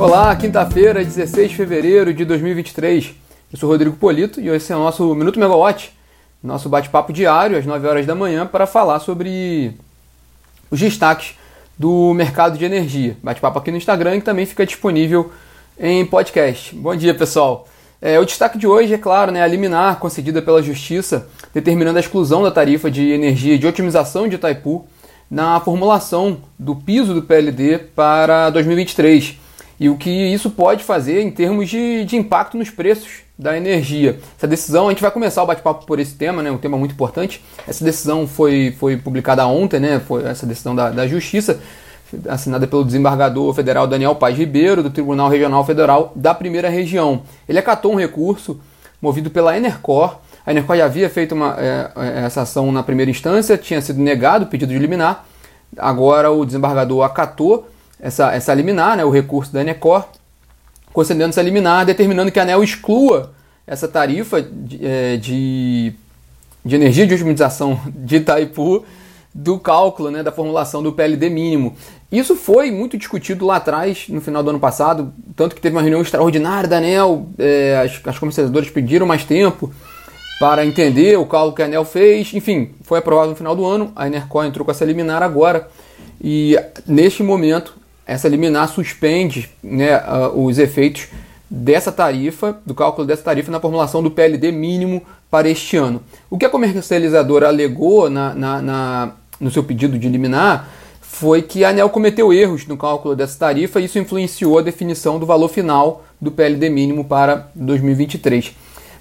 Olá, quinta-feira, 16 de fevereiro de 2023. Eu sou Rodrigo Polito e esse é o nosso Minuto Megawatt, nosso bate-papo diário às 9 horas da manhã para falar sobre os destaques do mercado de energia. Bate-papo aqui no Instagram que também fica disponível em podcast. Bom dia, pessoal. É, o destaque de hoje é claro, né, a liminar concedida pela Justiça, determinando a exclusão da tarifa de energia de otimização de Itaipu na formulação do piso do PLD para 2023 e o que isso pode fazer em termos de, de impacto nos preços da energia. Essa decisão, a gente vai começar o bate-papo por esse tema, né, um tema muito importante. Essa decisão foi, foi publicada ontem, né, foi essa decisão da, da Justiça, assinada pelo desembargador federal Daniel Paz Ribeiro, do Tribunal Regional Federal da Primeira Região. Ele acatou um recurso movido pela Enercor. A Enercor já havia feito uma, é, é, essa ação na primeira instância, tinha sido negado o pedido de liminar. Agora o desembargador acatou essa, essa liminar, né, o recurso da Enercor, concedendo essa liminar, determinando que a ANEL exclua essa tarifa de, é, de, de energia de otimização de Itaipu do cálculo, né, da formulação do PLD mínimo. Isso foi muito discutido lá atrás, no final do ano passado, tanto que teve uma reunião extraordinária da ANEL, é, as, as comercializadoras pediram mais tempo para entender o cálculo que a ANEL fez, enfim, foi aprovado no final do ano, a Enercor entrou com essa liminar agora, e neste momento, essa liminar suspende né, os efeitos dessa tarifa, do cálculo dessa tarifa na formulação do PLD mínimo para este ano. O que a comercializadora alegou na, na, na no seu pedido de liminar foi que a ANEL cometeu erros no cálculo dessa tarifa e isso influenciou a definição do valor final do PLD mínimo para 2023.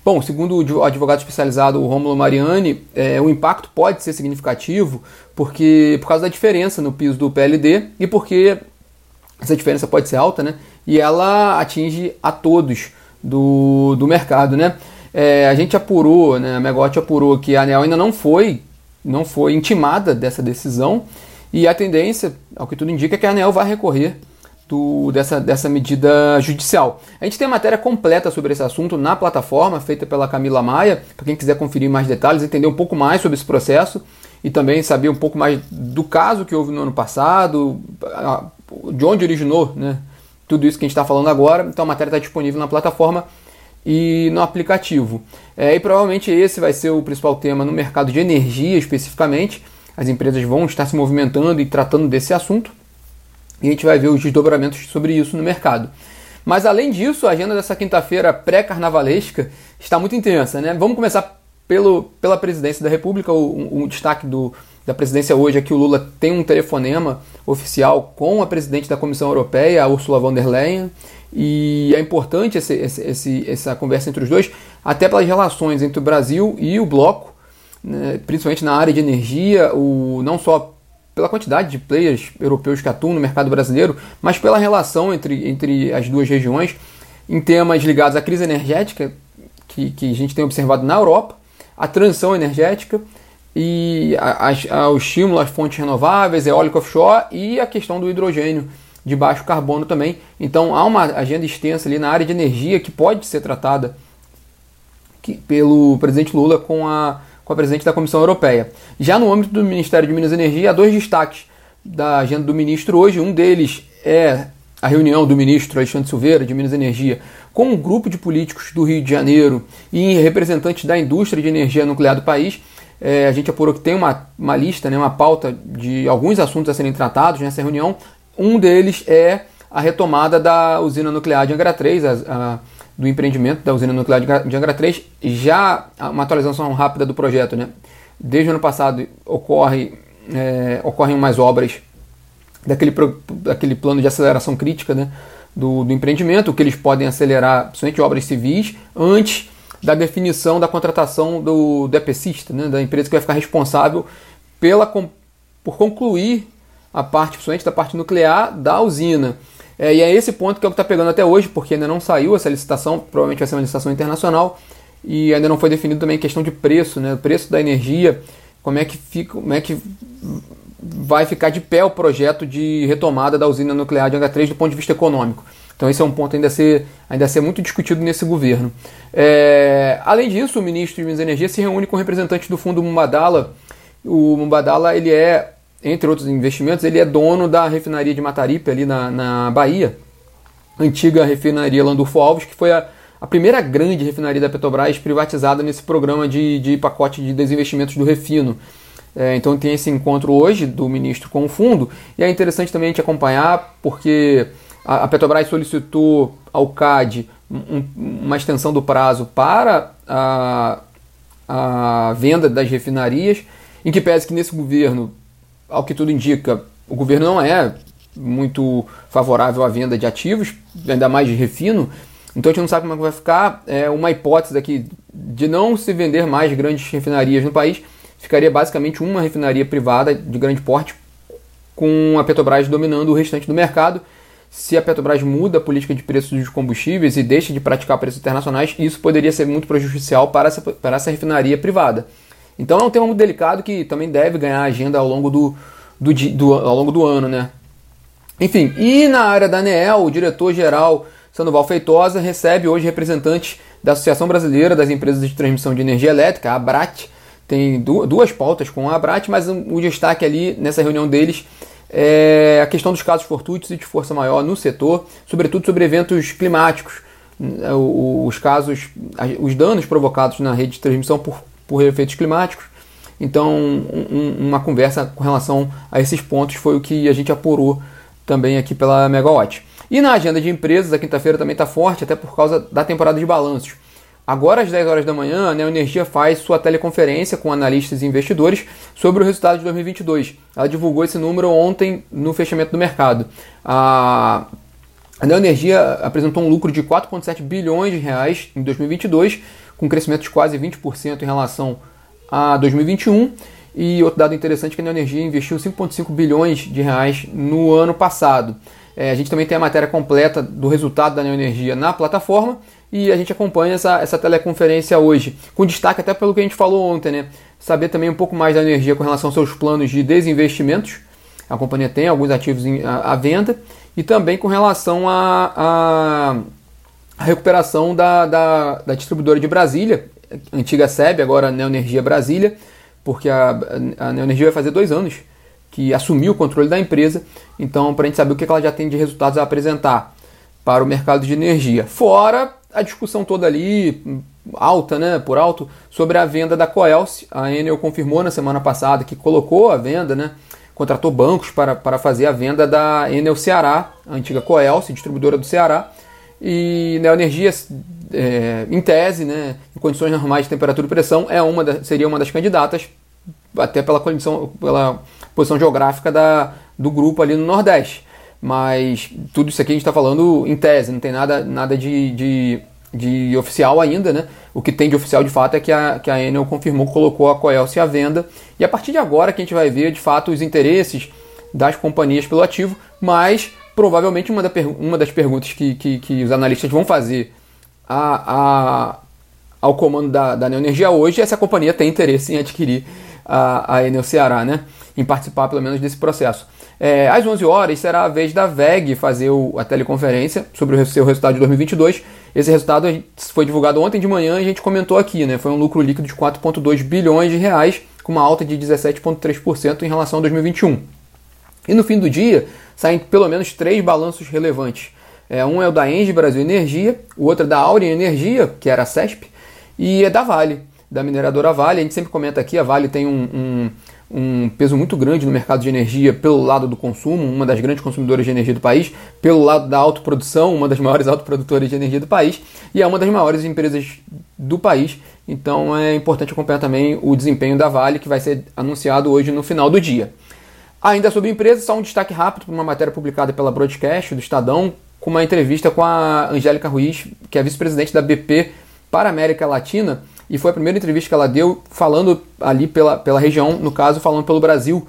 Bom, segundo o advogado especializado Romulo Mariani, é, o impacto pode ser significativo porque por causa da diferença no piso do PLD e porque essa diferença pode ser alta, né? E ela atinge a todos do, do mercado, né? É, a gente apurou, né? A Megawatt apurou que a ANEL ainda não foi não foi intimada dessa decisão e a tendência, ao que tudo indica, é que a ANEL vai recorrer do, dessa, dessa medida judicial. A gente tem a matéria completa sobre esse assunto na plataforma, feita pela Camila Maia, para quem quiser conferir mais detalhes, entender um pouco mais sobre esse processo e também saber um pouco mais do caso que houve no ano passado, de onde originou né, tudo isso que a gente está falando agora. Então a matéria está disponível na plataforma e no aplicativo. É, e provavelmente esse vai ser o principal tema no mercado de energia especificamente. As empresas vão estar se movimentando e tratando desse assunto e a gente vai ver os desdobramentos sobre isso no mercado. Mas além disso, a agenda dessa quinta-feira pré-carnavalesca está muito intensa. Né? Vamos começar pelo, pela presidência da República. O, o, destaque do, da presidência hoje é que o Lula tem um telefonema oficial com a presidente da Comissão Europeia, Ursula von der Leyen. E é importante esse, esse, essa conversa entre os dois, até pelas relações entre o Brasil e o bloco, né, principalmente na área de energia, o, não só pela quantidade de players europeus que atuam no mercado brasileiro, mas pela relação entre, entre as duas regiões em temas ligados à crise energética que, que a gente tem observado na Europa, a transição energética e ao estímulo às fontes renováveis, eólico offshore e a questão do hidrogênio de baixo carbono também. Então há uma agenda extensa ali na área de energia que pode ser tratada que, pelo presidente Lula com a, com a presidente da Comissão Europeia. Já no âmbito do Ministério de Minas e Energia, há dois destaques da agenda do ministro hoje. Um deles é a reunião do ministro Alexandre Silveira, de Minas e Energia, com um grupo de políticos do Rio de Janeiro e representantes da indústria de energia nuclear do país. É, a gente apurou que tem uma, uma lista, né, uma pauta de alguns assuntos a serem tratados nessa reunião. Um deles é a retomada da usina nuclear de Angra 3, a, a, do empreendimento da usina nuclear de Angra 3. Já uma atualização rápida do projeto. Né? Desde o ano passado ocorre, é, ocorrem mais obras daquele, daquele plano de aceleração crítica né, do, do empreendimento, que eles podem acelerar, principalmente obras civis, antes da definição da contratação do, do EPCista, né, da empresa que vai ficar responsável pela, por concluir a parte, principalmente da parte nuclear da usina. É, e é esse ponto que é o que está pegando até hoje, porque ainda não saiu essa licitação, provavelmente vai ser uma licitação internacional, e ainda não foi definido também questão de preço, né? O preço da energia, como é que fica, como é que vai ficar de pé o projeto de retomada da usina nuclear de H3 do ponto de vista econômico. Então esse é um ponto ainda a ser, ainda a ser muito discutido nesse governo. É, além disso, o ministro de Minas e Energia se reúne com representantes do fundo Mumbadala. O Mumbadala ele é entre outros investimentos, ele é dono da refinaria de Mataripe, ali na, na Bahia. antiga refinaria Landulfo Alves, que foi a, a primeira grande refinaria da Petrobras privatizada nesse programa de, de pacote de desinvestimentos do refino. É, então tem esse encontro hoje do ministro com o fundo, e é interessante também a gente acompanhar, porque a, Petrobras solicitou ao CAD um, uma extensão do prazo para a, a venda das refinarias, em que pese que nesse governo, ao que tudo indica, o governo não é muito favorável à venda de ativos, ainda mais de refino, então a gente não sabe como é que vai ficar. É uma hipótese aqui de não se vender mais grandes refinarias no país, ficaria basicamente uma refinaria privada de grande porte, com a Petrobras dominando o restante do mercado. Se a Petrobras muda a política de preços dos combustíveis e deixa de praticar preços internacionais, isso poderia ser muito prejudicial para essa, para essa refinaria privada. Então é um tema muito delicado que também deve ganhar agenda ao longo do, do, do, ao longo do ano. Né? Enfim, e na área da ANEEL, o diretor-geral Sandoval Feitosa recebe hoje representantes da Associação Brasileira das Empresas de Transmissão de Energia Elétrica, a ABRAT, tem duas pautas com a Abrat, mas o destaque ali nessa reunião deles é a questão dos casos fortuitos e de força maior no setor, sobretudo sobre eventos climáticos, é, os casos, os danos provocados na rede de transmissão por, por efeitos climáticos. Então, um, uma conversa com relação a esses pontos foi o que a gente apurou também aqui pela Megawatt. E na agenda de empresas, a quinta-feira também está forte, até por causa da temporada de balanços. Agora, às 10 horas da manhã, a Neo Energia faz sua teleconferência com analistas e investidores sobre o resultado de 2022. Ela divulgou esse número ontem no fechamento do mercado. A, a Neo Energia apresentou um lucro de 4,7 bilhões de reais em 2022, com crescimento de quase 20% em relação a 2021. E outro dado interessante é que a Neo Energia investiu 5,5 bilhões de reais no ano passado. É, a gente também tem a matéria completa do resultado da Neo Energia na plataforma e a gente acompanha essa, essa teleconferência hoje, com destaque até pelo que a gente falou ontem, né? Saber também um pouco mais da energia com relação aos seus planos de desinvestimentos. A companhia tem alguns ativos em, à, à venda e também com relação à recuperação da, da, da, distribuidora de Brasília, antiga SEB, agora Neoenergia Brasília, porque a, a Neoenergia vai fazer dois anos que assumiu o controle da empresa, então para a gente saber o que ela já tem de resultados a apresentar para o mercado de energia. Fora a discussão toda ali, alta, né, por alto, sobre a venda da Coelce. A Enel confirmou na semana passada que colocou a venda, né, contratou bancos para, para fazer a venda da Enel Ceará, a antiga Coelce, distribuidora do Ceará. E Neo Energia, é, em tese, né, em condições normais de temperatura e pressão, é uma da, seria uma das candidatas, até pela condição, pela posição geográfica da, do grupo ali no Nordeste. Mas tudo isso aqui a gente está falando em tese, não tem nada, nada de, de, de, oficial ainda, né? O que tem de oficial de fato é que a, que a Enel confirmou que colocou a Coelce à venda. E a partir de agora que a gente vai ver de fato os interesses das companhias pelo ativo, mas provavelmente uma, da, uma das perguntas que, que, que, os analistas vão fazer a, a, ao comando da, da Neoenergia hoje é se a companhia tem interesse em adquirir a, a Enel Ceará, né? Em participar pelo menos desse processo. É, às 11 horas será a vez da VEG fazer o, a teleconferência sobre o seu resultado de 2022. Esse resultado foi divulgado ontem de manhã e a gente comentou aqui, né? Foi um lucro líquido de 4,2 bilhões de reais, com uma alta de 17,3% em relação a 2021. E no fim do dia, saem pelo menos três balanços relevantes. É, um é o da Engie Brasil Energia, o outro é da Aurea Energia, que era a CESP, e é da Vale, da mineradora Vale. A gente sempre comenta aqui, a Vale tem um, um um peso muito grande no mercado de energia pelo lado do consumo, uma das grandes consumidoras de energia do país, pelo lado da autoprodução, uma das maiores autoprodutoras de energia do país, e é uma das maiores empresas do país. Então é importante acompanhar também o desempenho da Vale, que vai ser anunciado hoje no final do dia. Ainda sobre empresas, só um destaque rápido para uma matéria publicada pela Broadcast do Estadão, com uma entrevista com a Angélica Ruiz, que é vice-presidente da BP para a América Latina, e foi a primeira entrevista que ela deu falando ali pela, pela região, no caso, falando pelo Brasil,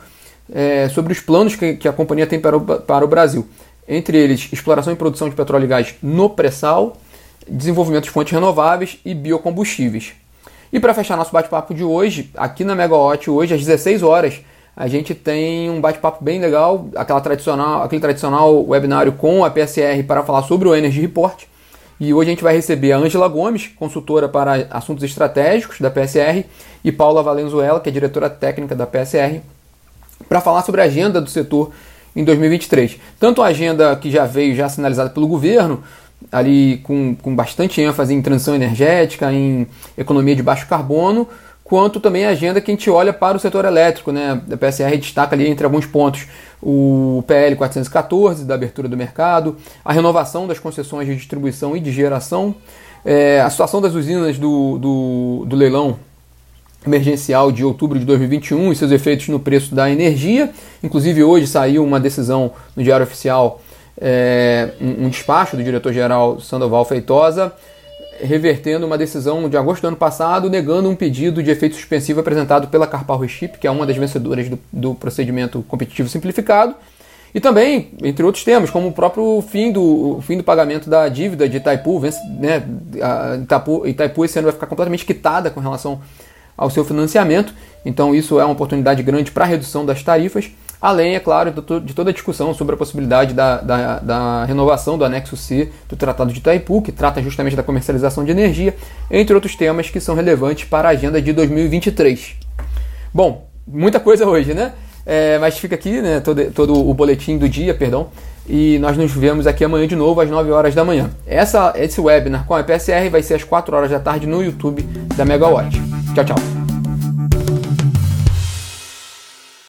é, sobre os planos que, que, a companhia tem para o, para o Brasil. Entre eles, exploração e produção de petróleo e gás no pré-sal, desenvolvimento de fontes renováveis e biocombustíveis. E para fechar nosso bate-papo de hoje, aqui na Megawatt, hoje às 16 horas, a gente tem um bate-papo bem legal, aquela tradicional, aquele tradicional webinário com a PSR para falar sobre o Energy Report. E hoje a gente vai receber a Ângela Gomes, consultora para assuntos estratégicos da PSR, e Paula Valenzuela, que é diretora técnica da PSR, para falar sobre a agenda do setor em 2023. Tanto a agenda que já veio já sinalizada pelo governo, ali com, com bastante ênfase em transição energética, em economia de baixo carbono, quanto também a agenda que a gente olha para o setor elétrico. Né? A PSR destaca ali entre alguns pontos o PL 414 da abertura do mercado, a renovação das concessões de distribuição e de geração, é, a situação das usinas do, do, do leilão emergencial de outubro de 2021 e seus efeitos no preço da energia. Inclusive, hoje saiu uma decisão no Diário Oficial, é, um, despacho do diretor-geral Sandoval Feitosa, revertendo uma decisão de agosto do ano passado, negando um pedido de efeito suspensivo apresentado pela Carpal Chip, que é uma das vencedoras do, do procedimento competitivo simplificado. E também, entre outros temas, como o próprio fim do, fim do pagamento da dívida de Itaipu, né, a Itaipu, Itaipu esse ano vai ficar completamente quitada com relação ao seu financiamento, então isso é uma oportunidade grande para a redução das tarifas, além, é claro, de toda a discussão sobre a possibilidade da, da, da, renovação do anexo C do Tratado de Itaipu, que trata justamente da comercialização de energia, entre outros temas que são relevantes para a agenda de 2023. Bom, muita coisa hoje, né? É, mas fica aqui né, todo, todo o boletim do dia, perdão, e nós nos vemos aqui amanhã de novo às 9 horas da manhã. Essa, esse webinar com a PSR vai ser às 4 horas da tarde no YouTube da Megawatt. Tchau, tchau.